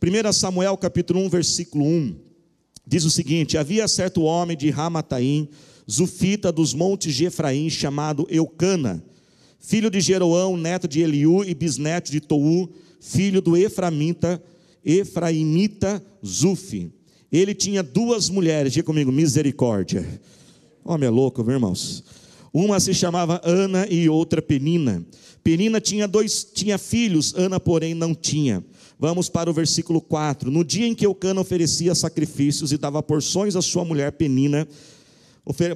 1 Samuel capítulo 1, versículo 1, diz o seguinte: Havia certo homem de Ramataim, Zufita dos montes de Efraim, chamado Eucana, filho de Jeroão, neto de Eliú e bisneto de Tou, filho do Efraimita, Efraimita Zufi. Ele tinha duas mulheres, diga comigo, misericórdia. Homem é louco, meus irmãos. Uma se chamava Ana e outra Penina. Penina tinha dois, tinha filhos, Ana, porém, não tinha. Vamos para o versículo 4. No dia em que Eucana oferecia sacrifícios e dava porções à sua mulher Penina,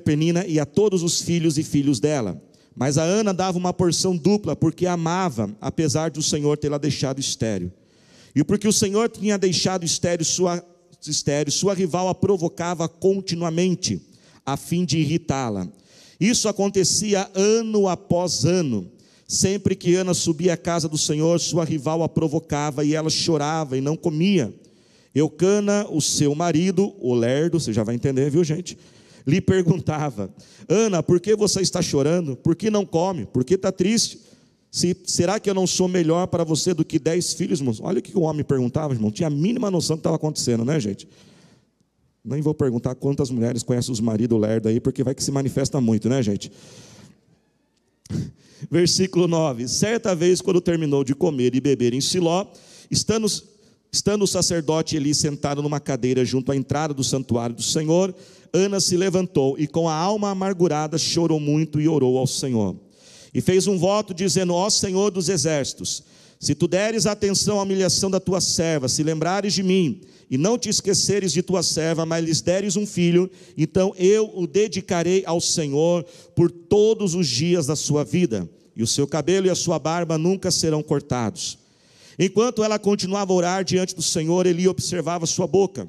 Penina e a todos os filhos e filhos dela. Mas a Ana dava uma porção dupla, porque amava, apesar de o Senhor tê-la deixado estéreo. E porque o Senhor tinha deixado estéreo sua, estéreo, sua rival a provocava continuamente, a fim de irritá-la. Isso acontecia ano após ano. Sempre que Ana subia à casa do Senhor, sua rival a provocava e ela chorava e não comia. Eucana, o seu marido, o lerdo, você já vai entender, viu gente? Lhe perguntava: Ana, por que você está chorando? Por que não come? Por que está triste? Se, será que eu não sou melhor para você do que dez filhos, irmãos? Olha o que o homem perguntava, irmão. Tinha a mínima noção do que estava acontecendo, né, gente? Nem vou perguntar quantas mulheres conhecem os maridos lerdo aí, porque vai que se manifesta muito, né, gente? Versículo 9: Certa vez, quando terminou de comer e beber em Siló, estando, estando o sacerdote Eli sentado numa cadeira junto à entrada do santuário do Senhor, Ana se levantou e, com a alma amargurada, chorou muito e orou ao Senhor. E fez um voto dizendo: Ó Senhor dos exércitos, se tu deres atenção à humilhação da tua serva, se lembrares de mim, e não te esqueceres de tua serva, mas lhes deres um filho, então eu o dedicarei ao Senhor por todos os dias da sua vida, e o seu cabelo e a sua barba nunca serão cortados. Enquanto ela continuava a orar diante do Senhor, Eli observava sua boca.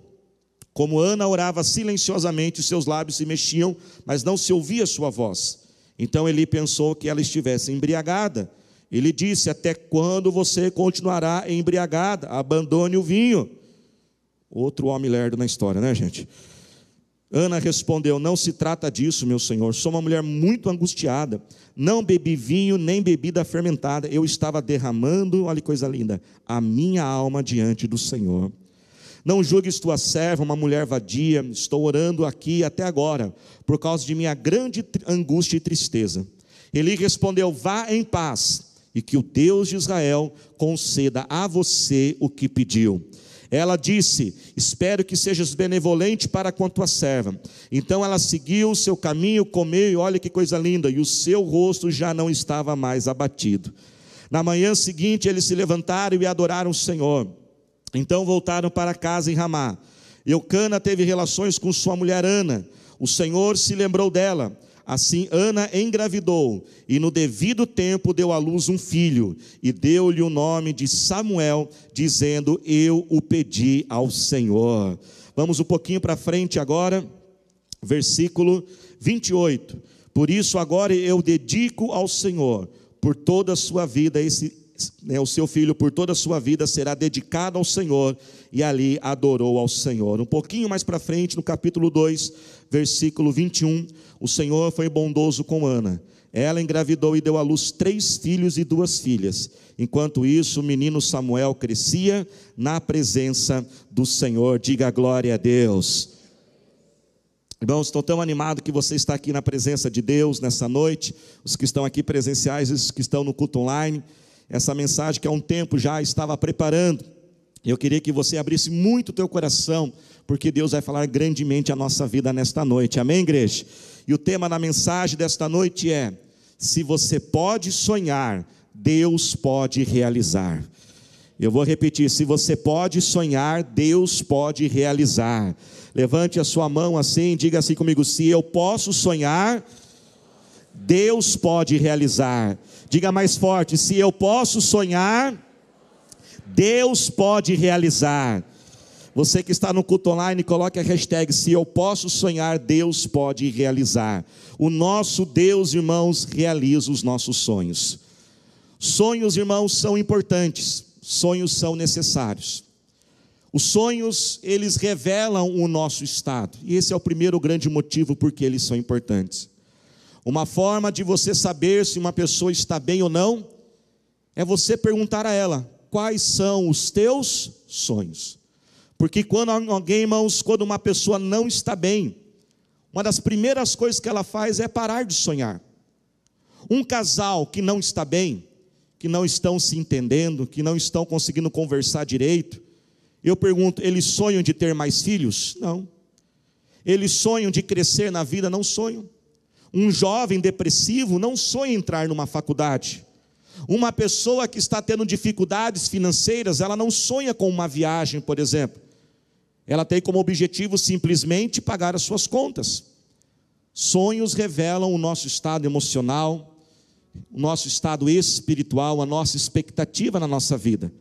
Como Ana orava silenciosamente, seus lábios se mexiam, mas não se ouvia sua voz. Então Eli pensou que ela estivesse embriagada. Ele disse: Até quando você continuará embriagada? Abandone o vinho. Outro homem lerdo na história, né, gente? Ana respondeu: Não se trata disso, meu senhor. Sou uma mulher muito angustiada. Não bebi vinho nem bebida fermentada. Eu estava derramando, olha que coisa linda, a minha alma diante do Senhor. Não julgues tua serva, uma mulher vadia. Estou orando aqui até agora, por causa de minha grande angústia e tristeza. Ele respondeu: Vá em paz, e que o Deus de Israel conceda a você o que pediu. Ela disse: Espero que sejas benevolente para com a tua serva. Então ela seguiu o seu caminho, comeu, e olha que coisa linda, e o seu rosto já não estava mais abatido. Na manhã seguinte, eles se levantaram e adoraram o Senhor. Então voltaram para casa em Ramá. Eucana teve relações com sua mulher Ana. O Senhor se lembrou dela. Assim Ana engravidou e no devido tempo deu à luz um filho e deu-lhe o nome de Samuel, dizendo: Eu o pedi ao Senhor. Vamos um pouquinho para frente agora, versículo 28. Por isso agora eu dedico ao Senhor por toda a sua vida esse né, o seu filho por toda a sua vida será dedicado ao Senhor, e ali adorou ao Senhor. Um pouquinho mais para frente, no capítulo 2, versículo 21, o Senhor foi bondoso com Ana. Ela engravidou e deu à luz três filhos e duas filhas. Enquanto isso, o menino Samuel crescia na presença do Senhor. Diga glória a Deus. Irmãos, estou tão animado que você está aqui na presença de Deus nessa noite. Os que estão aqui presenciais, os que estão no culto online essa mensagem que há um tempo já estava preparando. Eu queria que você abrisse muito o teu coração, porque Deus vai falar grandemente a nossa vida nesta noite. Amém, igreja? E o tema da mensagem desta noite é: se você pode sonhar, Deus pode realizar. Eu vou repetir: se você pode sonhar, Deus pode realizar. Levante a sua mão assim, diga assim comigo: se eu posso sonhar, Deus pode realizar. Diga mais forte: se eu posso sonhar, Deus pode realizar. Você que está no culto online, coloque a hashtag se eu posso sonhar, Deus pode realizar. O nosso Deus, irmãos, realiza os nossos sonhos. Sonhos, irmãos, são importantes, sonhos são necessários. Os sonhos, eles revelam o nosso estado, e esse é o primeiro grande motivo por que eles são importantes. Uma forma de você saber se uma pessoa está bem ou não é você perguntar a ela: quais são os teus sonhos. Porque quando alguém, irmãos, quando uma pessoa não está bem, uma das primeiras coisas que ela faz é parar de sonhar. Um casal que não está bem, que não estão se entendendo, que não estão conseguindo conversar direito, eu pergunto, eles sonham de ter mais filhos? Não. Eles sonham de crescer na vida? Não sonham. Um jovem depressivo não sonha entrar numa faculdade. Uma pessoa que está tendo dificuldades financeiras, ela não sonha com uma viagem, por exemplo. Ela tem como objetivo simplesmente pagar as suas contas. Sonhos revelam o nosso estado emocional, o nosso estado espiritual, a nossa expectativa na nossa vida.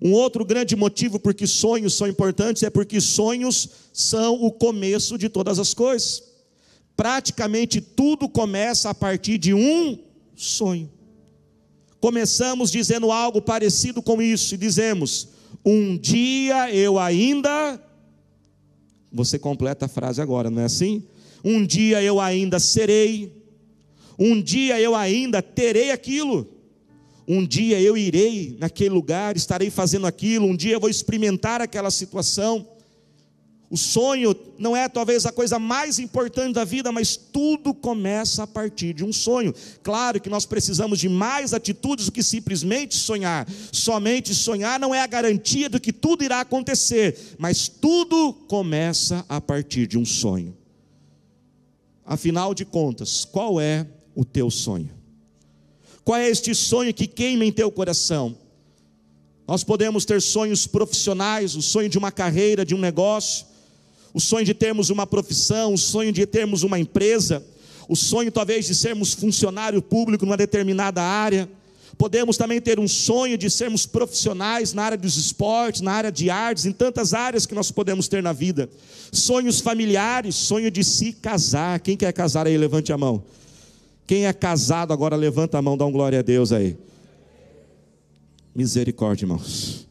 Um outro grande motivo por que sonhos são importantes é porque sonhos são o começo de todas as coisas. Praticamente tudo começa a partir de um sonho. Começamos dizendo algo parecido com isso e dizemos: Um dia eu ainda. Você completa a frase agora, não é assim? Um dia eu ainda serei. Um dia eu ainda terei aquilo. Um dia eu irei naquele lugar, estarei fazendo aquilo. Um dia eu vou experimentar aquela situação. O sonho não é talvez a coisa mais importante da vida, mas tudo começa a partir de um sonho. Claro que nós precisamos de mais atitudes do que simplesmente sonhar. Somente sonhar não é a garantia de que tudo irá acontecer, mas tudo começa a partir de um sonho. Afinal de contas, qual é o teu sonho? Qual é este sonho que queima em teu coração? Nós podemos ter sonhos profissionais, o sonho de uma carreira, de um negócio o sonho de termos uma profissão, o sonho de termos uma empresa, o sonho talvez de sermos funcionário público numa determinada área. Podemos também ter um sonho de sermos profissionais na área dos esportes, na área de artes, em tantas áreas que nós podemos ter na vida. Sonhos familiares, sonho de se casar. Quem quer casar aí, levante a mão. Quem é casado agora, levanta a mão, dá um glória a Deus aí. Misericórdia, irmãos.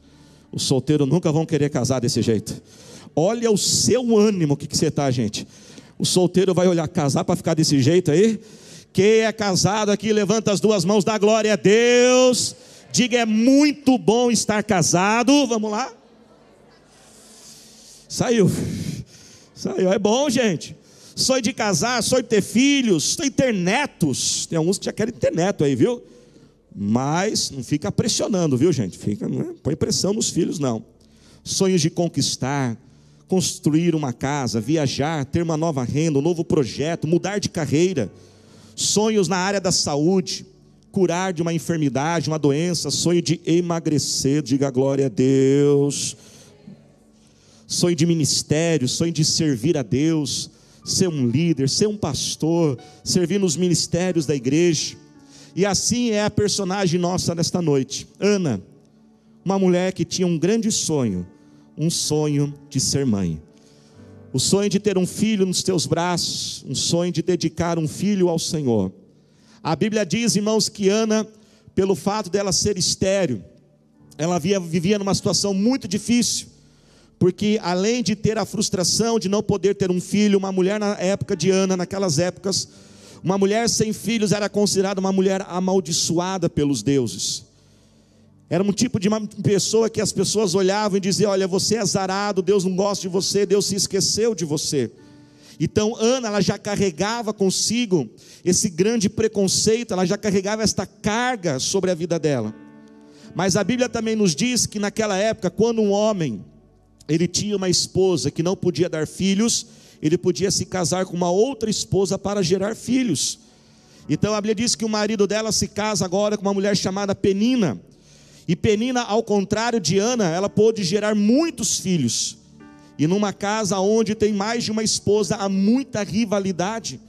Os solteiros nunca vão querer casar desse jeito. Olha o seu ânimo, o que, que você está, gente? O solteiro vai olhar casar para ficar desse jeito aí? Quem é casado aqui, levanta as duas mãos, dá glória a Deus. Diga, é muito bom estar casado. Vamos lá. Saiu. Saiu. É bom, gente. Sonho de casar, sonho de ter filhos, sonho de ter netos. Tem alguns que já querem ter neto aí, viu? Mas não fica pressionando, viu, gente? Fica, não é, põe pressão nos filhos, não. Sonhos de conquistar, construir uma casa, viajar, ter uma nova renda, um novo projeto, mudar de carreira, sonhos na área da saúde, curar de uma enfermidade, uma doença, sonho de emagrecer, diga glória a Deus. Sonho de ministério, sonho de servir a Deus, ser um líder, ser um pastor, servir nos ministérios da igreja. E assim é a personagem nossa nesta noite. Ana, uma mulher que tinha um grande sonho, um sonho de ser mãe. O sonho de ter um filho nos teus braços, um sonho de dedicar um filho ao Senhor. A Bíblia diz, irmãos, que Ana, pelo fato dela ser estéril, ela vivia, vivia numa situação muito difícil, porque além de ter a frustração de não poder ter um filho, uma mulher na época de Ana, naquelas épocas, uma mulher sem filhos era considerada uma mulher amaldiçoada pelos deuses. Era um tipo de uma pessoa que as pessoas olhavam e diziam: Olha, você é azarado, Deus não gosta de você, Deus se esqueceu de você. Então Ana, ela já carregava consigo esse grande preconceito, ela já carregava esta carga sobre a vida dela. Mas a Bíblia também nos diz que naquela época, quando um homem ele tinha uma esposa que não podia dar filhos, ele podia se casar com uma outra esposa para gerar filhos. Então a Bíblia diz que o marido dela se casa agora com uma mulher chamada Penina. E Penina, ao contrário de Ana, ela pôde gerar muitos filhos. E numa casa onde tem mais de uma esposa, há muita rivalidade.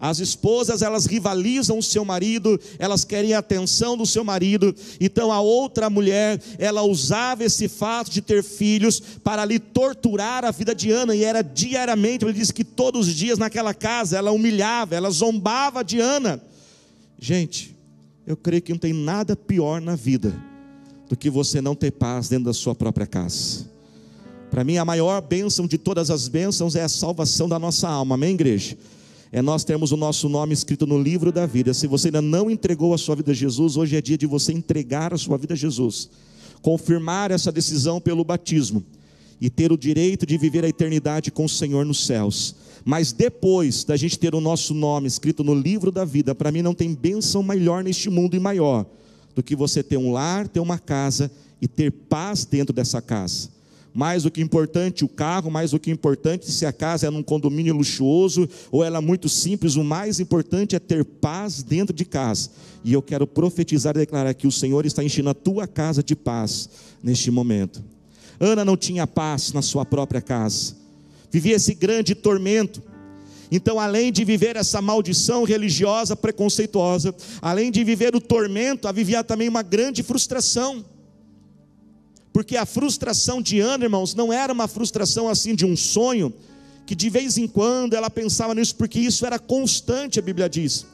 As esposas, elas rivalizam o seu marido, elas querem a atenção do seu marido. Então a outra mulher, ela usava esse fato de ter filhos para lhe torturar a vida de Ana, e era diariamente, ele diz que todos os dias naquela casa ela humilhava, ela zombava de Ana. Gente, eu creio que não tem nada pior na vida do que você não ter paz dentro da sua própria casa. Para mim, a maior bênção de todas as bênçãos é a salvação da nossa alma, amém, igreja? É nós termos o nosso nome escrito no livro da vida. Se você ainda não entregou a sua vida a Jesus, hoje é dia de você entregar a sua vida a Jesus. confirmar essa decisão pelo batismo e ter o direito de viver a eternidade com o Senhor nos céus. Mas depois da gente ter o nosso nome escrito no livro da vida, para mim não tem bênção melhor neste mundo e maior do que você ter um lar, ter uma casa e ter paz dentro dessa casa. Mais do que importante o carro, mais do que importante se a casa é num condomínio luxuoso ou ela é muito simples, o mais importante é ter paz dentro de casa. E eu quero profetizar e declarar que o Senhor está enchendo a tua casa de paz neste momento. Ana não tinha paz na sua própria casa, vivia esse grande tormento. Então, além de viver essa maldição religiosa preconceituosa, além de viver o tormento, havia também uma grande frustração. Porque a frustração de Ana, irmãos, não era uma frustração assim de um sonho, que de vez em quando ela pensava nisso, porque isso era constante, a Bíblia diz.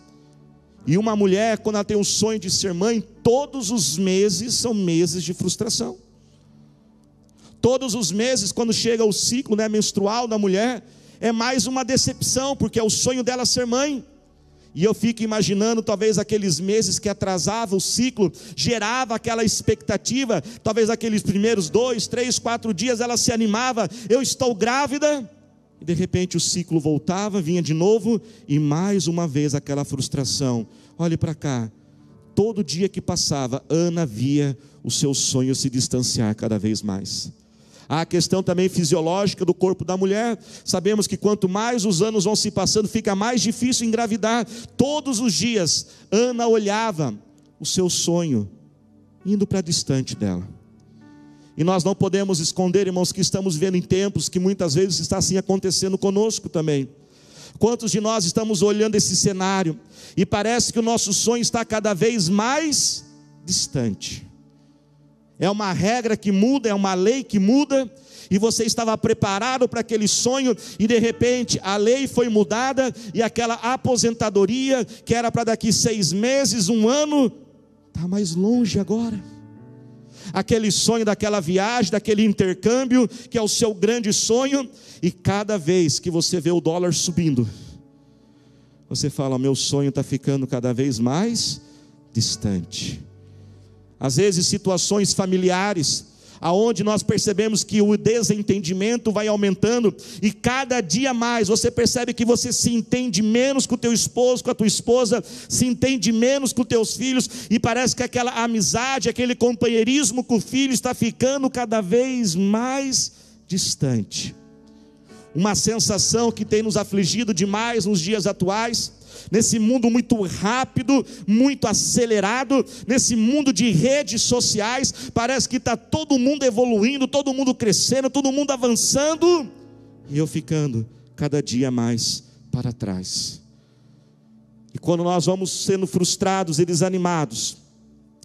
E uma mulher, quando ela tem um sonho de ser mãe, todos os meses são meses de frustração. Todos os meses, quando chega o ciclo né, menstrual da mulher, é mais uma decepção, porque é o sonho dela ser mãe. E eu fico imaginando, talvez aqueles meses que atrasava o ciclo, gerava aquela expectativa, talvez aqueles primeiros dois, três, quatro dias ela se animava, eu estou grávida, e de repente o ciclo voltava, vinha de novo, e mais uma vez aquela frustração. Olhe para cá, todo dia que passava, Ana via o seu sonho se distanciar cada vez mais. Há a questão também fisiológica do corpo da mulher. Sabemos que quanto mais os anos vão se passando, fica mais difícil engravidar. Todos os dias, Ana olhava o seu sonho indo para distante dela. E nós não podemos esconder, irmãos, que estamos vendo em tempos que muitas vezes está assim acontecendo conosco também. Quantos de nós estamos olhando esse cenário e parece que o nosso sonho está cada vez mais distante? É uma regra que muda, é uma lei que muda, e você estava preparado para aquele sonho, e de repente a lei foi mudada, e aquela aposentadoria, que era para daqui seis meses, um ano, está mais longe agora. Aquele sonho daquela viagem, daquele intercâmbio, que é o seu grande sonho, e cada vez que você vê o dólar subindo, você fala: meu sonho está ficando cada vez mais distante às vezes situações familiares, aonde nós percebemos que o desentendimento vai aumentando e cada dia mais você percebe que você se entende menos com o teu esposo, com a tua esposa, se entende menos com os teus filhos e parece que aquela amizade, aquele companheirismo com o filho está ficando cada vez mais distante. Uma sensação que tem nos afligido demais nos dias atuais nesse mundo muito rápido, muito acelerado, nesse mundo de redes sociais, parece que está todo mundo evoluindo, todo mundo crescendo, todo mundo avançando, e eu ficando cada dia mais para trás. E quando nós vamos sendo frustrados e desanimados,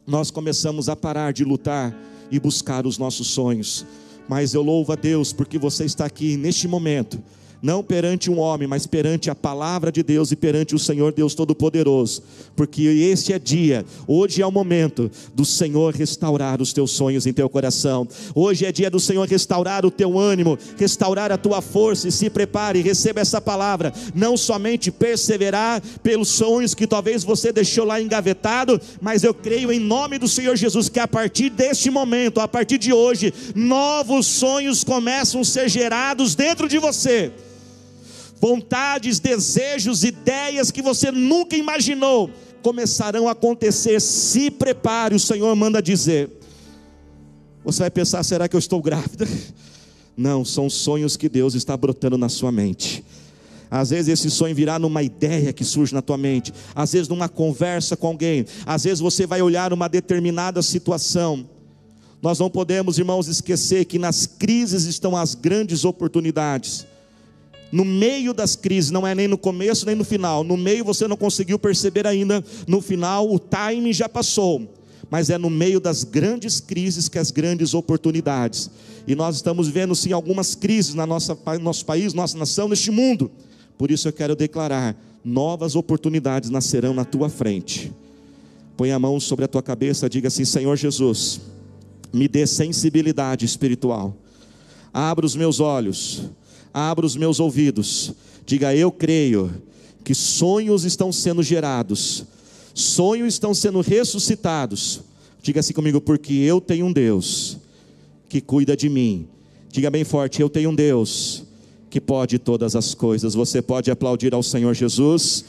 nós começamos a parar de lutar e buscar os nossos sonhos. Mas eu louvo a Deus porque você está aqui neste momento não perante um homem, mas perante a palavra de Deus e perante o Senhor Deus Todo-Poderoso, porque este é dia, hoje é o momento do Senhor restaurar os teus sonhos em teu coração, hoje é dia do Senhor restaurar o teu ânimo, restaurar a tua força e se prepare, receba essa palavra, não somente perseverar pelos sonhos que talvez você deixou lá engavetado, mas eu creio em nome do Senhor Jesus que a partir deste momento, a partir de hoje, novos sonhos começam a ser gerados dentro de você vontades, desejos, ideias que você nunca imaginou começarão a acontecer. Se prepare, o Senhor manda dizer. Você vai pensar: será que eu estou grávida? Não, são sonhos que Deus está brotando na sua mente. Às vezes esse sonho virá numa ideia que surge na tua mente, às vezes numa conversa com alguém, às vezes você vai olhar uma determinada situação. Nós não podemos, irmãos, esquecer que nas crises estão as grandes oportunidades no meio das crises, não é nem no começo nem no final. No meio você não conseguiu perceber ainda, no final o time já passou. Mas é no meio das grandes crises que as grandes oportunidades. E nós estamos vendo sim algumas crises na nossa nosso país, nossa nação, neste mundo. Por isso eu quero declarar: novas oportunidades nascerão na tua frente. Põe a mão sobre a tua cabeça, diga assim: Senhor Jesus, me dê sensibilidade espiritual. Abra os meus olhos abra os meus ouvidos, diga: Eu creio que sonhos estão sendo gerados, sonhos estão sendo ressuscitados, Diga assim comigo, porque eu tenho um Deus que cuida de mim. Diga bem forte, eu tenho um Deus que pode todas as coisas. Você pode aplaudir ao Senhor Jesus.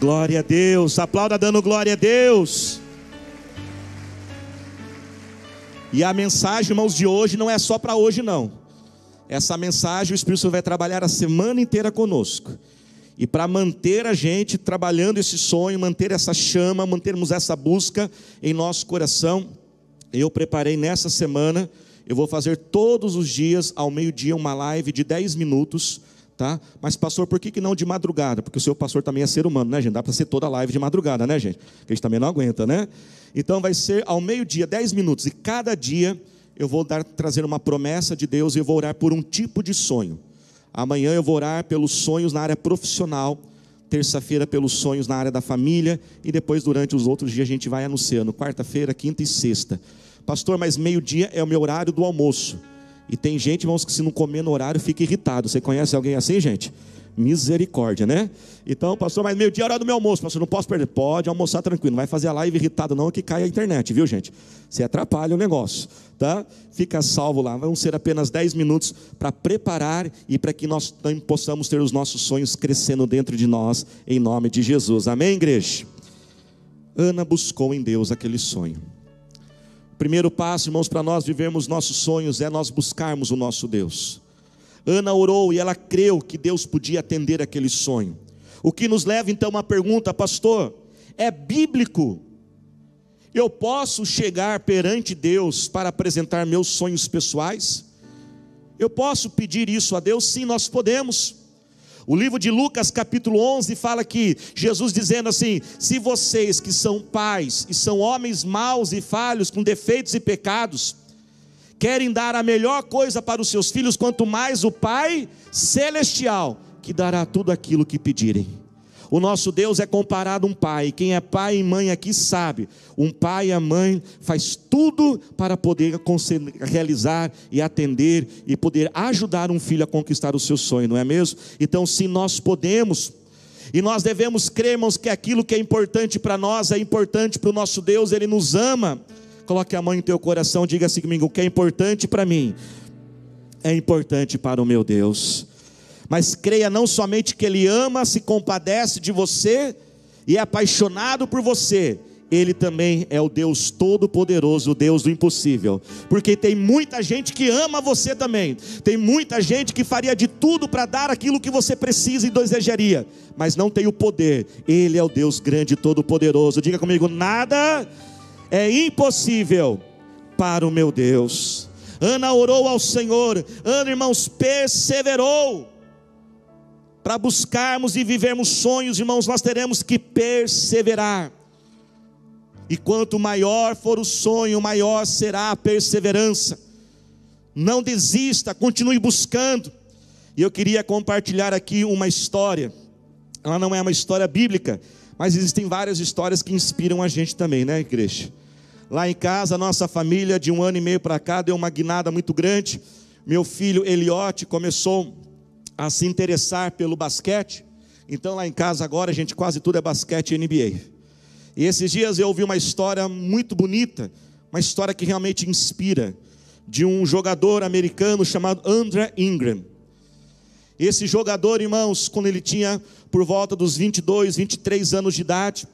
Glória a Deus, aplauda dando glória a Deus. E a mensagem, irmãos, de hoje não é só para hoje, não. Essa mensagem o Espírito Santo vai trabalhar a semana inteira conosco. E para manter a gente trabalhando esse sonho, manter essa chama, mantermos essa busca em nosso coração, eu preparei nessa semana, eu vou fazer todos os dias ao meio-dia uma live de 10 minutos, tá? Mas pastor, por que, que não de madrugada? Porque o seu pastor também é ser humano, né, gente? Dá para ser toda live de madrugada, né, gente? Que a gente também não aguenta, né? Então vai ser ao meio-dia, 10 minutos, e cada dia eu vou dar, trazer uma promessa de Deus e eu vou orar por um tipo de sonho. Amanhã eu vou orar pelos sonhos na área profissional, terça-feira pelos sonhos na área da família e depois durante os outros dias a gente vai anunciando, quarta-feira, quinta e sexta. Pastor, mas meio-dia é o meu horário do almoço. E tem gente, irmãos, que se não comer no horário fica irritado. Você conhece alguém assim, gente? Misericórdia, né? Então, pastor, mas meio-dia é hora do meu almoço, pastor, não posso perder. Pode almoçar tranquilo, não vai fazer a live irritado, não, que cai a internet, viu, gente? Você atrapalha o negócio, tá? Fica salvo lá. Vão ser apenas 10 minutos para preparar e para que nós possamos ter os nossos sonhos crescendo dentro de nós, em nome de Jesus. Amém, igreja? Ana buscou em Deus aquele sonho. Primeiro passo, irmãos, para nós vivermos nossos sonhos é nós buscarmos o nosso Deus. Ana orou e ela creu que Deus podia atender aquele sonho. O que nos leva então a uma pergunta, pastor: é bíblico? Eu posso chegar perante Deus para apresentar meus sonhos pessoais? Eu posso pedir isso a Deus? Sim, nós podemos. O livro de Lucas, capítulo 11, fala que Jesus dizendo assim: Se vocês que são pais e são homens maus e falhos, com defeitos e pecados, querem dar a melhor coisa para os seus filhos, quanto mais o Pai celestial, que dará tudo aquilo que pedirem. O nosso Deus é comparado a um pai. Quem é pai e mãe aqui sabe. Um pai e a mãe faz tudo para poder realizar e atender e poder ajudar um filho a conquistar o seu sonho, não é mesmo? Então, se nós podemos, e nós devemos crermos que aquilo que é importante para nós é importante para o nosso Deus, Ele nos ama. Coloque a mão em teu coração, diga assim comigo: o que é importante para mim é importante para o meu Deus. Mas creia não somente que Ele ama, se compadece de você e é apaixonado por você, ele também é o Deus Todo-Poderoso, o Deus do impossível. Porque tem muita gente que ama você também. Tem muita gente que faria de tudo para dar aquilo que você precisa e desejaria, mas não tem o poder. Ele é o Deus grande todo-poderoso. Diga comigo: nada é impossível para o meu Deus. Ana orou ao Senhor, Ana, irmãos, perseverou. Para buscarmos e vivermos sonhos, irmãos, nós teremos que perseverar. E quanto maior for o sonho, maior será a perseverança. Não desista, continue buscando. E eu queria compartilhar aqui uma história. Ela não é uma história bíblica, mas existem várias histórias que inspiram a gente também, né, igreja? Lá em casa, nossa família, de um ano e meio para cá, deu uma guinada muito grande. Meu filho Eliote começou a se interessar pelo basquete. Então, lá em casa, agora, a gente quase tudo é basquete e NBA. E esses dias eu ouvi uma história muito bonita, uma história que realmente inspira, de um jogador americano chamado André Ingram. Esse jogador, irmãos, quando ele tinha por volta dos 22, 23 anos de idade,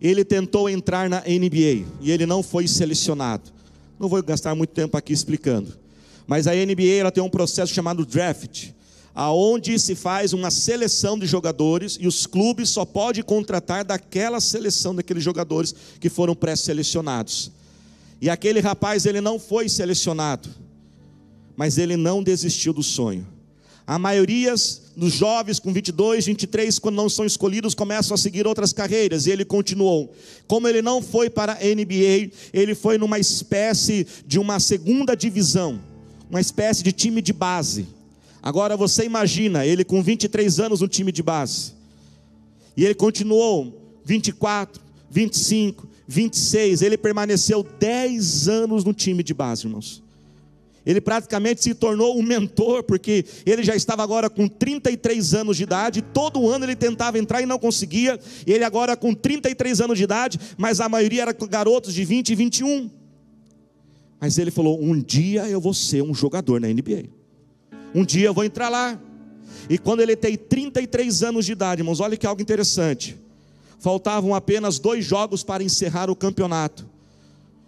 ele tentou entrar na NBA e ele não foi selecionado. Não vou gastar muito tempo aqui explicando. Mas a NBA ela tem um processo chamado draft, aonde se faz uma seleção de jogadores e os clubes só podem contratar daquela seleção daqueles jogadores que foram pré-selecionados. E aquele rapaz ele não foi selecionado, mas ele não desistiu do sonho. A maioria dos jovens com 22, 23, quando não são escolhidos, começam a seguir outras carreiras, e ele continuou. Como ele não foi para a NBA, ele foi numa espécie de uma segunda divisão, uma espécie de time de base. Agora você imagina, ele com 23 anos no time de base, e ele continuou 24, 25, 26, ele permaneceu 10 anos no time de base, irmãos. Ele praticamente se tornou um mentor, porque ele já estava agora com 33 anos de idade, todo ano ele tentava entrar e não conseguia. Ele agora com 33 anos de idade, mas a maioria era garotos de 20 e 21. Mas ele falou: "Um dia eu vou ser um jogador na NBA. Um dia eu vou entrar lá". E quando ele tem 33 anos de idade, irmãos, olha que algo interessante. Faltavam apenas dois jogos para encerrar o campeonato.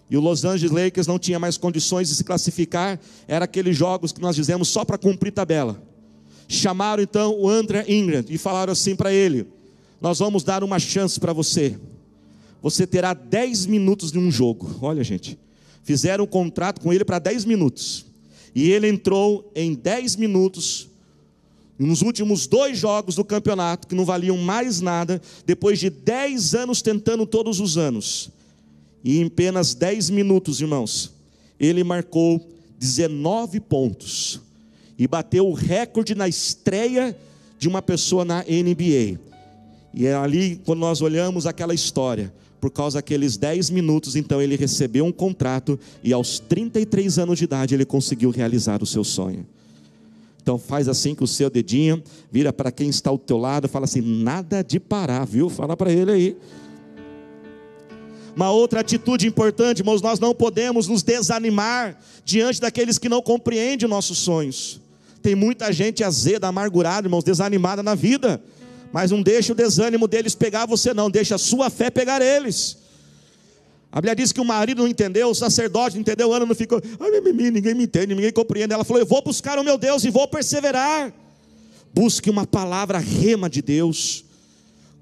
E o Los Angeles Lakers não tinha mais condições de se classificar, era aqueles jogos que nós dizemos só para cumprir tabela. Chamaram então o André Ingram e falaram assim para ele: Nós vamos dar uma chance para você. Você terá 10 minutos de um jogo. Olha, gente, fizeram um contrato com ele para 10 minutos. E ele entrou em 10 minutos nos últimos dois jogos do campeonato, que não valiam mais nada, depois de 10 anos tentando todos os anos. E em apenas 10 minutos, irmãos, ele marcou 19 pontos e bateu o recorde na estreia de uma pessoa na NBA. E é ali, quando nós olhamos aquela história, por causa daqueles 10 minutos, então ele recebeu um contrato e aos 33 anos de idade ele conseguiu realizar o seu sonho. Então faz assim com o seu dedinho, vira para quem está ao teu lado, fala assim: nada de parar, viu? Fala para ele aí. Uma outra atitude importante, irmãos, nós não podemos nos desanimar diante daqueles que não compreendem nossos sonhos. Tem muita gente azeda, amargurada, irmãos, desanimada na vida, mas não deixa o desânimo deles pegar você, não, deixa a sua fé pegar eles. A Bíblia diz que o marido não entendeu, o sacerdote não entendeu, Ana não ficou, ai, ninguém me entende, ninguém compreende. Ela falou: Eu vou buscar o meu Deus e vou perseverar. Busque uma palavra rema de Deus.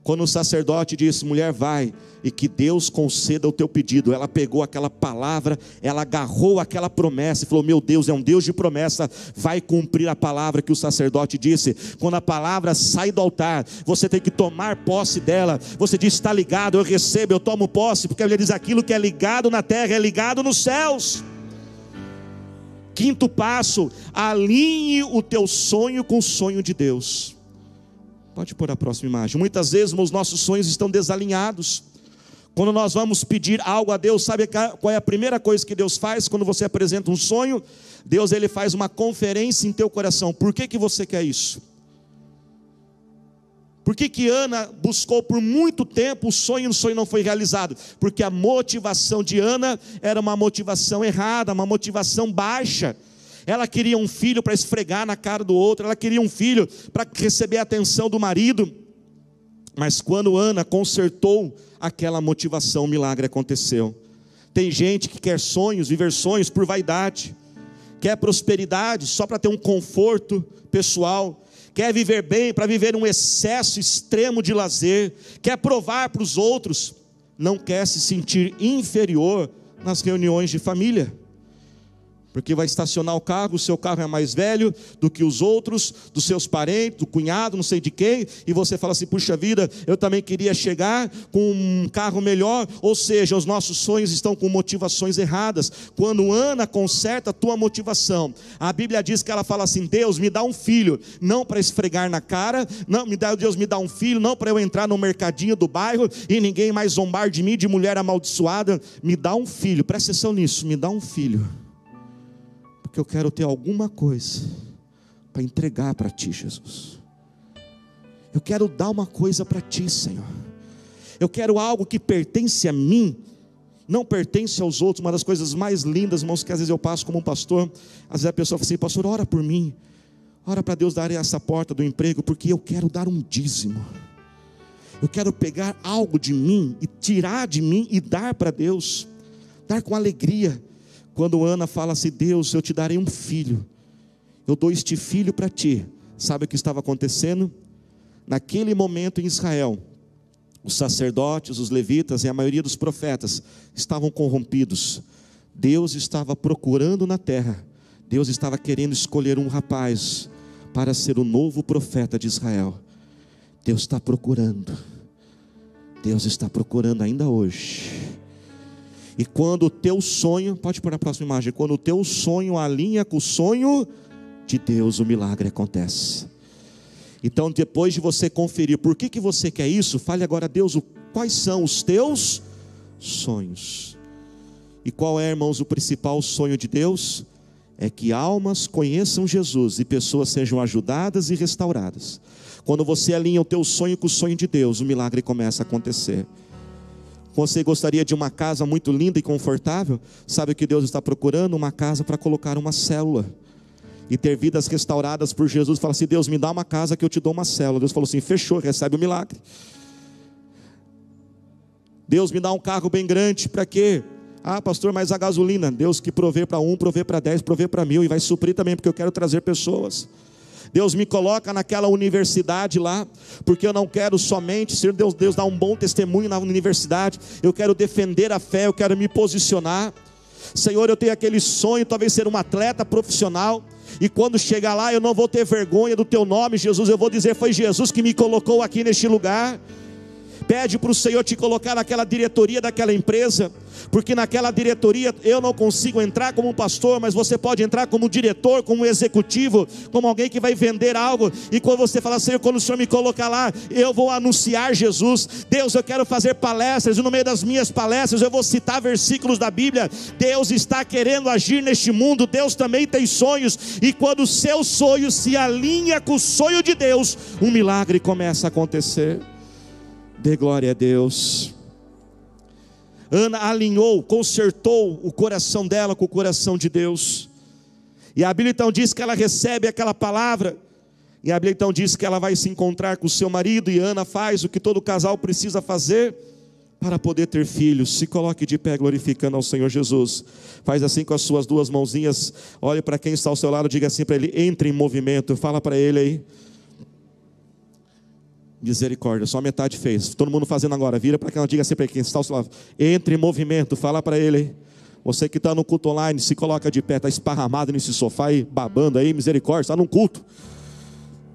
Quando o sacerdote disse, mulher, vai, e que Deus conceda o teu pedido. Ela pegou aquela palavra, ela agarrou aquela promessa e falou: Meu Deus, é um Deus de promessa, vai cumprir a palavra que o sacerdote disse. Quando a palavra sai do altar, você tem que tomar posse dela. Você diz: Está ligado, eu recebo, eu tomo posse, porque ele diz: Aquilo que é ligado na terra é ligado nos céus. Quinto passo, alinhe o teu sonho com o sonho de Deus. Pode pôr a próxima imagem. Muitas vezes os nossos sonhos estão desalinhados. Quando nós vamos pedir algo a Deus, sabe qual é a primeira coisa que Deus faz quando você apresenta um sonho? Deus ele faz uma conferência em teu coração. Por que, que você quer isso? Por que, que Ana buscou por muito tempo o sonho e o sonho não foi realizado? Porque a motivação de Ana era uma motivação errada, uma motivação baixa. Ela queria um filho para esfregar na cara do outro, ela queria um filho para receber a atenção do marido. Mas quando Ana consertou aquela motivação, o milagre aconteceu. Tem gente que quer sonhos, viver sonhos por vaidade, quer prosperidade só para ter um conforto pessoal, quer viver bem para viver um excesso extremo de lazer, quer provar para os outros, não quer se sentir inferior nas reuniões de família porque vai estacionar o carro, o seu carro é mais velho do que os outros, dos seus parentes, do cunhado, não sei de quem, e você fala assim: puxa vida, eu também queria chegar com um carro melhor. Ou seja, os nossos sonhos estão com motivações erradas. Quando Ana conserta a tua motivação, a Bíblia diz que ela fala assim: Deus, me dá um filho, não para esfregar na cara, não, me dá, Deus, me dá um filho, não para eu entrar no mercadinho do bairro e ninguém mais zombar de mim, de mulher amaldiçoada, me dá um filho, presta atenção nisso, me dá um filho porque eu quero ter alguma coisa para entregar para ti, Jesus. Eu quero dar uma coisa para ti, Senhor. Eu quero algo que pertence a mim, não pertence aos outros. Uma das coisas mais lindas, irmãos, que às vezes eu passo como um pastor, às vezes a pessoa fala assim: Pastor, ora por mim, ora para Deus dar essa porta do emprego, porque eu quero dar um dízimo. Eu quero pegar algo de mim e tirar de mim e dar para Deus, dar com alegria. Quando Ana fala assim: Deus, eu te darei um filho, eu dou este filho para ti. Sabe o que estava acontecendo? Naquele momento em Israel, os sacerdotes, os levitas e a maioria dos profetas estavam corrompidos. Deus estava procurando na terra, Deus estava querendo escolher um rapaz para ser o novo profeta de Israel. Deus está procurando, Deus está procurando ainda hoje e quando o teu sonho, pode pôr a próxima imagem, quando o teu sonho alinha com o sonho de Deus, o milagre acontece. Então, depois de você conferir por que, que você quer isso, fale agora a Deus quais são os teus sonhos. E qual é, irmãos, o principal sonho de Deus? é que almas conheçam Jesus e pessoas sejam ajudadas e restauradas. Quando você alinha o teu sonho com o sonho de Deus, o milagre começa a acontecer. Você gostaria de uma casa muito linda e confortável? Sabe o que Deus está procurando? Uma casa para colocar uma célula e ter vidas restauradas por Jesus. Fala assim: Deus, me dá uma casa que eu te dou uma célula. Deus falou assim: fechou, recebe o milagre. Deus me dá um carro bem grande, para quê? Ah, pastor, mas a gasolina, Deus que provê para um, provê para dez, provê para mil, e vai suprir também, porque eu quero trazer pessoas. Deus me coloca naquela universidade lá, porque eu não quero somente ser Deus, Deus dá um bom testemunho na universidade, eu quero defender a fé, eu quero me posicionar. Senhor, eu tenho aquele sonho, talvez ser um atleta profissional, e quando chegar lá eu não vou ter vergonha do teu nome, Jesus, eu vou dizer: foi Jesus que me colocou aqui neste lugar. Pede para o Senhor te colocar naquela diretoria daquela empresa, porque naquela diretoria eu não consigo entrar como pastor, mas você pode entrar como diretor, como executivo, como alguém que vai vender algo. E quando você fala, Senhor, quando o Senhor me colocar lá, eu vou anunciar Jesus. Deus, eu quero fazer palestras, e no meio das minhas palestras eu vou citar versículos da Bíblia. Deus está querendo agir neste mundo, Deus também tem sonhos, e quando o seu sonho se alinha com o sonho de Deus, um milagre começa a acontecer. Dê glória a Deus. Ana alinhou, consertou o coração dela com o coração de Deus. E a Bíblia então diz que ela recebe aquela palavra. E a Bíblia então diz que ela vai se encontrar com o seu marido. E Ana faz o que todo casal precisa fazer para poder ter filhos. Se coloque de pé glorificando ao Senhor Jesus. Faz assim com as suas duas mãozinhas. Olhe para quem está ao seu lado, diga assim para ele: entre em movimento. Fala para ele aí. Misericórdia, só metade fez. Todo mundo fazendo agora. Vira para ela diga assim para quem está ao seu lado. Entre em movimento, fala para ele. Você que está no culto online, se coloca de pé, está esparramado nesse sofá aí, babando aí, misericórdia, está num culto.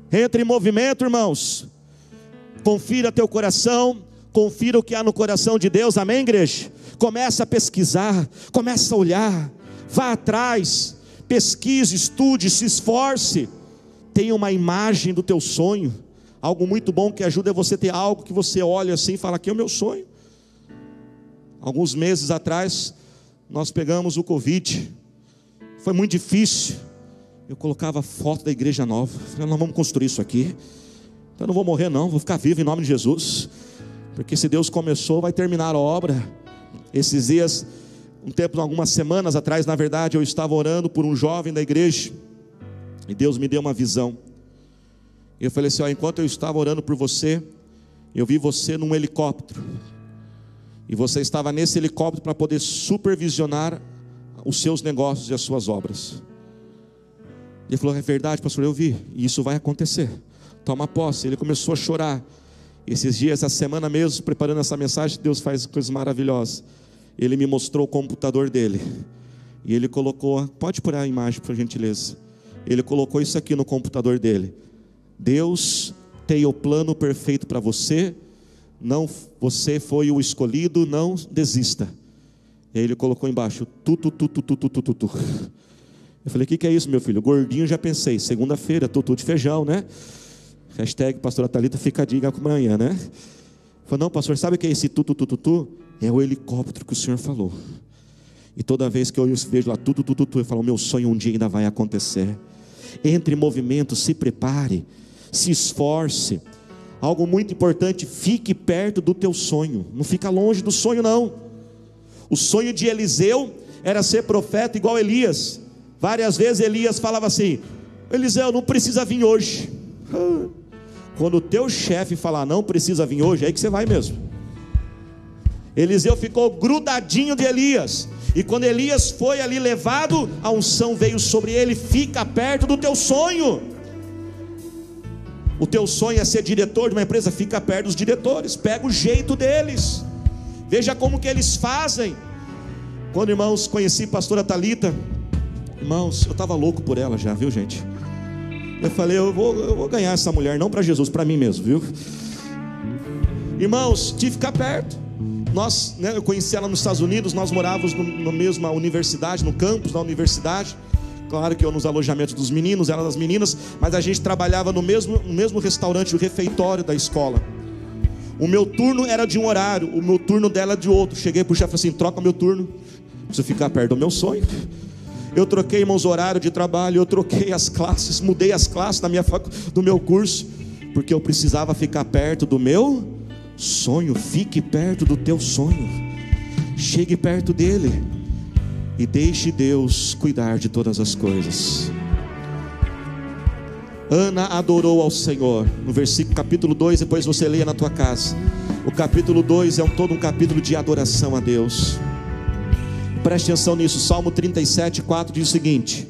Entre em movimento, irmãos. Confira teu coração, confira o que há no coração de Deus, amém, igreja? Começa a pesquisar, começa a olhar, vá atrás, pesquise, estude, se esforce, tenha uma imagem do teu sonho Algo muito bom que ajuda é você ter algo que você olha assim e fala: aqui é o meu sonho. Alguns meses atrás, nós pegamos o Covid, foi muito difícil. Eu colocava foto da igreja nova, falei: nós vamos construir isso aqui. Então eu não vou morrer, não, vou ficar vivo em nome de Jesus, porque se Deus começou, vai terminar a obra. Esses dias, um tempo, algumas semanas atrás, na verdade, eu estava orando por um jovem da igreja, e Deus me deu uma visão. E eu falei assim: ó, enquanto eu estava orando por você, eu vi você num helicóptero. E você estava nesse helicóptero para poder supervisionar os seus negócios e as suas obras. Ele falou: é verdade, pastor, eu vi, e isso vai acontecer. Toma posse. Ele começou a chorar. Esses dias, essa semana mesmo, preparando essa mensagem, Deus faz coisas maravilhosas. Ele me mostrou o computador dele. E ele colocou, pode pôr a imagem, por gentileza. Ele colocou isso aqui no computador dele. Deus tem o plano perfeito para você. Não, você foi o escolhido, não desista. E aí ele colocou embaixo, tu, tu, tu, tu, tu, tu, tu, tu. Eu falei, o que, que é isso, meu filho? Gordinho já pensei, segunda-feira, tutu de feijão, né? Hashtag pastora Thalita fica a dica amanhã, né? Falei, não, pastor, sabe o que é esse tu, tu, tu, tu, tu? É o helicóptero que o senhor falou. E toda vez que eu vejo lá tudo, eu falo, meu sonho um dia ainda vai acontecer. Entre em movimento, se prepare se esforce. Algo muito importante, fique perto do teu sonho, não fica longe do sonho não. O sonho de Eliseu era ser profeta igual Elias. Várias vezes Elias falava assim: Eliseu, não precisa vir hoje. Quando o teu chefe falar não precisa vir hoje, é aí que você vai mesmo. Eliseu ficou grudadinho de Elias. E quando Elias foi ali levado, a unção veio sobre ele. Fica perto do teu sonho. O teu sonho é ser diretor de uma empresa, fica perto dos diretores, pega o jeito deles. Veja como que eles fazem. Quando irmãos conheci a pastora Talita, irmãos, eu estava louco por ela já, viu gente? Eu falei, eu vou, eu vou ganhar essa mulher, não para Jesus, para mim mesmo, viu? Irmãos, tive que ficar perto. Nós, né, eu conheci ela nos Estados Unidos, nós morávamos na mesma universidade, no campus da universidade. Claro que eu nos alojamentos dos meninos, ela das meninas, mas a gente trabalhava no mesmo, no mesmo restaurante, o refeitório da escola. O meu turno era de um horário, o meu turno dela de outro. Cheguei para o chefe assim: troca meu turno, preciso ficar perto do meu sonho. Eu troquei, irmãos, horário de trabalho, eu troquei as classes, mudei as classes da minha facu... do meu curso, porque eu precisava ficar perto do meu sonho. Fique perto do teu sonho, chegue perto dele e deixe Deus cuidar de todas as coisas. Ana adorou ao Senhor, no versículo capítulo 2, depois você leia na tua casa. O capítulo 2 é um, todo um capítulo de adoração a Deus. Preste atenção nisso, Salmo 37, 4 diz o seguinte: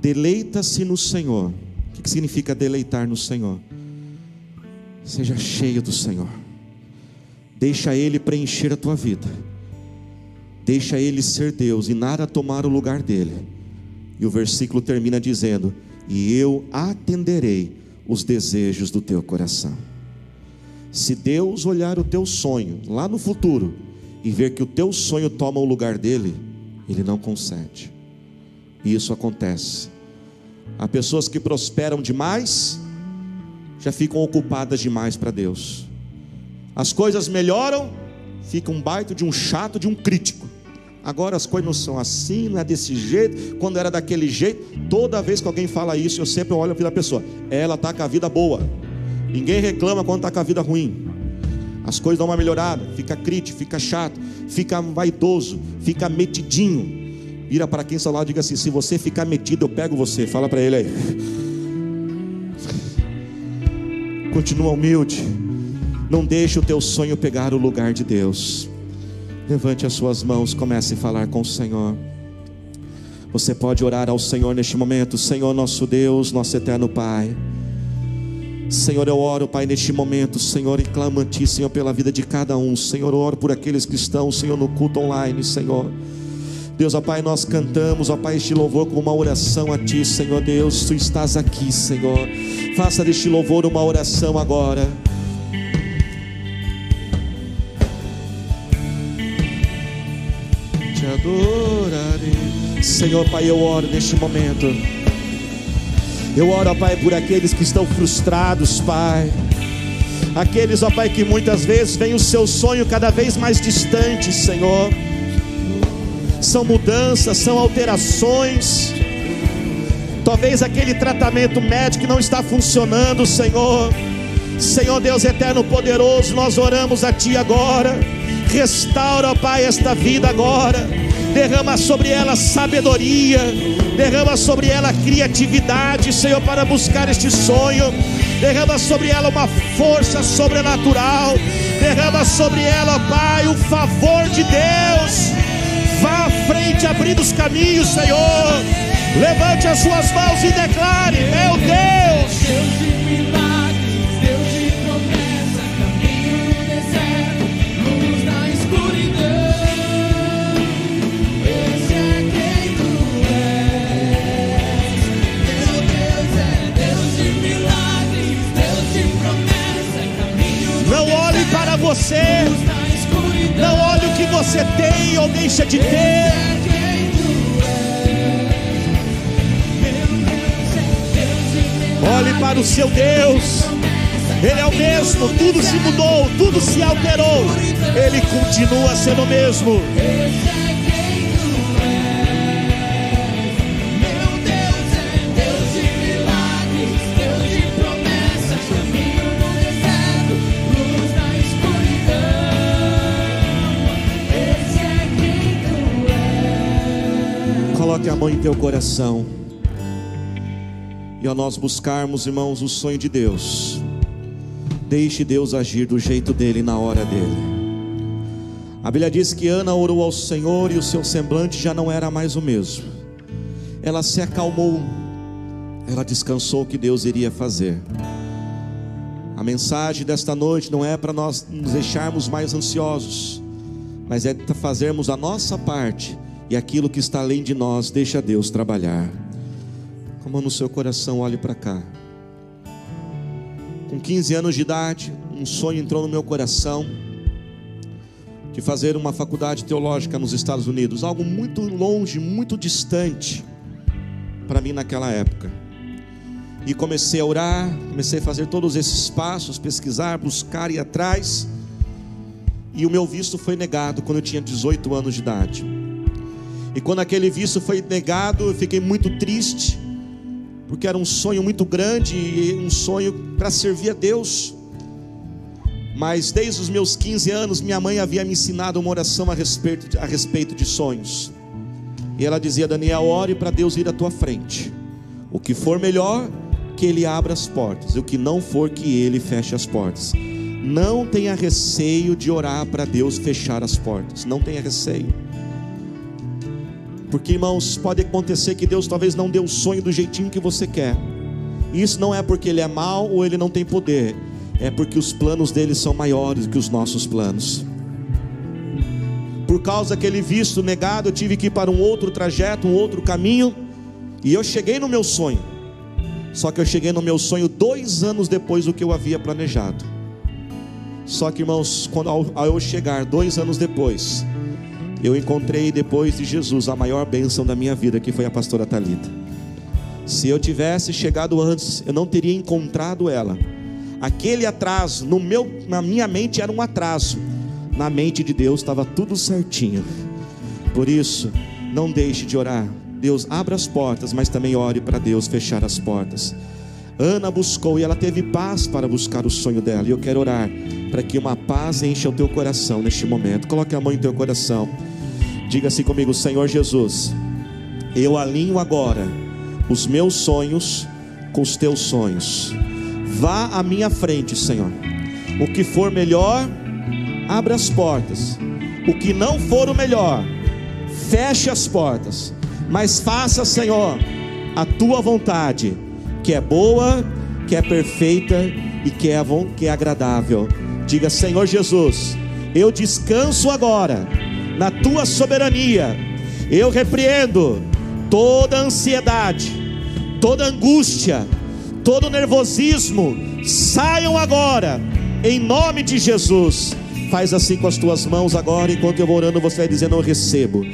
Deleita-se no Senhor. O que significa deleitar no Senhor? Seja cheio do Senhor, deixa Ele preencher a tua vida, deixa Ele ser Deus e nada tomar o lugar dele. E o versículo termina dizendo: E eu atenderei os desejos do teu coração. Se Deus olhar o teu sonho lá no futuro e ver que o teu sonho toma o lugar dele, ele não concede. E isso acontece. Há pessoas que prosperam demais, já ficam ocupadas demais para Deus. As coisas melhoram, fica um baito de um chato, de um crítico. Agora as coisas não são assim, não é desse jeito. Quando era daquele jeito, toda vez que alguém fala isso, eu sempre olho a pessoa. Ela está com a vida boa. Ninguém reclama quando está com a vida ruim. As coisas dão uma melhorada, fica crítico, fica chato, fica vaidoso, fica metidinho. Vira para quem está lá e diga assim: se você ficar metido, eu pego você. Fala para ele aí. Continua humilde. Não deixe o teu sonho pegar o lugar de Deus. Levante as suas mãos, comece a falar com o Senhor. Você pode orar ao Senhor neste momento, Senhor nosso Deus, nosso eterno Pai. Senhor, eu oro, Pai, neste momento, Senhor, e clamo a Ti, Senhor, pela vida de cada um. Senhor, eu oro por aqueles que estão, Senhor, no culto online, Senhor. Deus, ó Pai, nós cantamos, ó Pai, este louvor com uma oração a Ti, Senhor Deus. Tu estás aqui, Senhor. Faça deste louvor uma oração agora. Adorarei. Senhor, Pai, eu oro neste momento. Eu oro, ó Pai, por aqueles que estão frustrados, Pai. Aqueles, ó Pai, que muitas vezes vem o seu sonho cada vez mais distante, Senhor. São mudanças, são alterações. Talvez aquele tratamento médico não está funcionando, Senhor. Senhor Deus eterno poderoso, nós oramos a Ti agora. Restaura, ó Pai, esta vida agora. Derrama sobre ela sabedoria derrama sobre ela criatividade, Senhor, para buscar este sonho, derrama sobre ela uma força sobrenatural, derrama sobre ela, Pai, o favor de Deus. Vá à frente, abrindo os caminhos, Senhor. Levante as suas mãos e declare: Meu Deus. Você. Não olhe o que você tem ou deixa de ter. Olhe para o seu Deus. Ele é o mesmo, tudo se mudou, tudo se alterou. Ele continua sendo o mesmo. Em teu coração. E ao nós buscarmos, irmãos, o sonho de Deus, deixe Deus agir do jeito dele na hora dele. A Bíblia diz que Ana orou ao Senhor e o seu semblante já não era mais o mesmo. Ela se acalmou, ela descansou que Deus iria fazer. A mensagem desta noite não é para nós nos deixarmos mais ansiosos, mas é fazermos a nossa parte e aquilo que está além de nós, deixa Deus trabalhar. Como no seu coração, olhe para cá. Com 15 anos de idade, um sonho entrou no meu coração de fazer uma faculdade teológica nos Estados Unidos, algo muito longe, muito distante para mim naquela época. E comecei a orar, comecei a fazer todos esses passos, pesquisar, buscar e atrás. E o meu visto foi negado quando eu tinha 18 anos de idade. E quando aquele visto foi negado, eu fiquei muito triste, porque era um sonho muito grande e um sonho para servir a Deus. Mas desde os meus 15 anos, minha mãe havia me ensinado uma oração a respeito, a respeito de sonhos. E ela dizia: Daniel, ore para Deus ir à tua frente. O que for melhor, que Ele abra as portas. E o que não for, que Ele feche as portas. Não tenha receio de orar para Deus fechar as portas. Não tenha receio. Porque, irmãos, pode acontecer que Deus talvez não dê o sonho do jeitinho que você quer. Isso não é porque Ele é mau ou Ele não tem poder é porque os planos dele são maiores que os nossos planos. Por causa daquele visto negado, eu tive que ir para um outro trajeto, um outro caminho, e eu cheguei no meu sonho. Só que eu cheguei no meu sonho dois anos depois do que eu havia planejado. Só que, irmãos, quando ao, ao eu chegar dois anos depois, eu encontrei depois de Jesus a maior bênção da minha vida, que foi a pastora Talita. Se eu tivesse chegado antes, eu não teria encontrado ela Aquele atraso no meu, na minha mente era um atraso. Na mente de Deus estava tudo certinho. Por isso, não deixe de orar. Deus abra as portas, mas também ore para Deus fechar as portas. Ana buscou e ela teve paz para buscar o sonho dela. E eu quero orar para que uma paz encha o teu coração neste momento. Coloque a mão em teu coração. Diga assim comigo, Senhor Jesus, eu alinho agora os meus sonhos com os teus sonhos. Vá à minha frente, Senhor. O que for melhor, abra as portas. O que não for o melhor, feche as portas. Mas faça, Senhor, a tua vontade, que é boa, que é perfeita e que é, que é agradável. Diga, Senhor Jesus, eu descanso agora na tua soberania. Eu repreendo toda ansiedade, toda angústia, todo nervosismo, saiam agora, em nome de Jesus. Faz assim com as tuas mãos agora, enquanto eu vou orando, você vai dizendo: Eu recebo.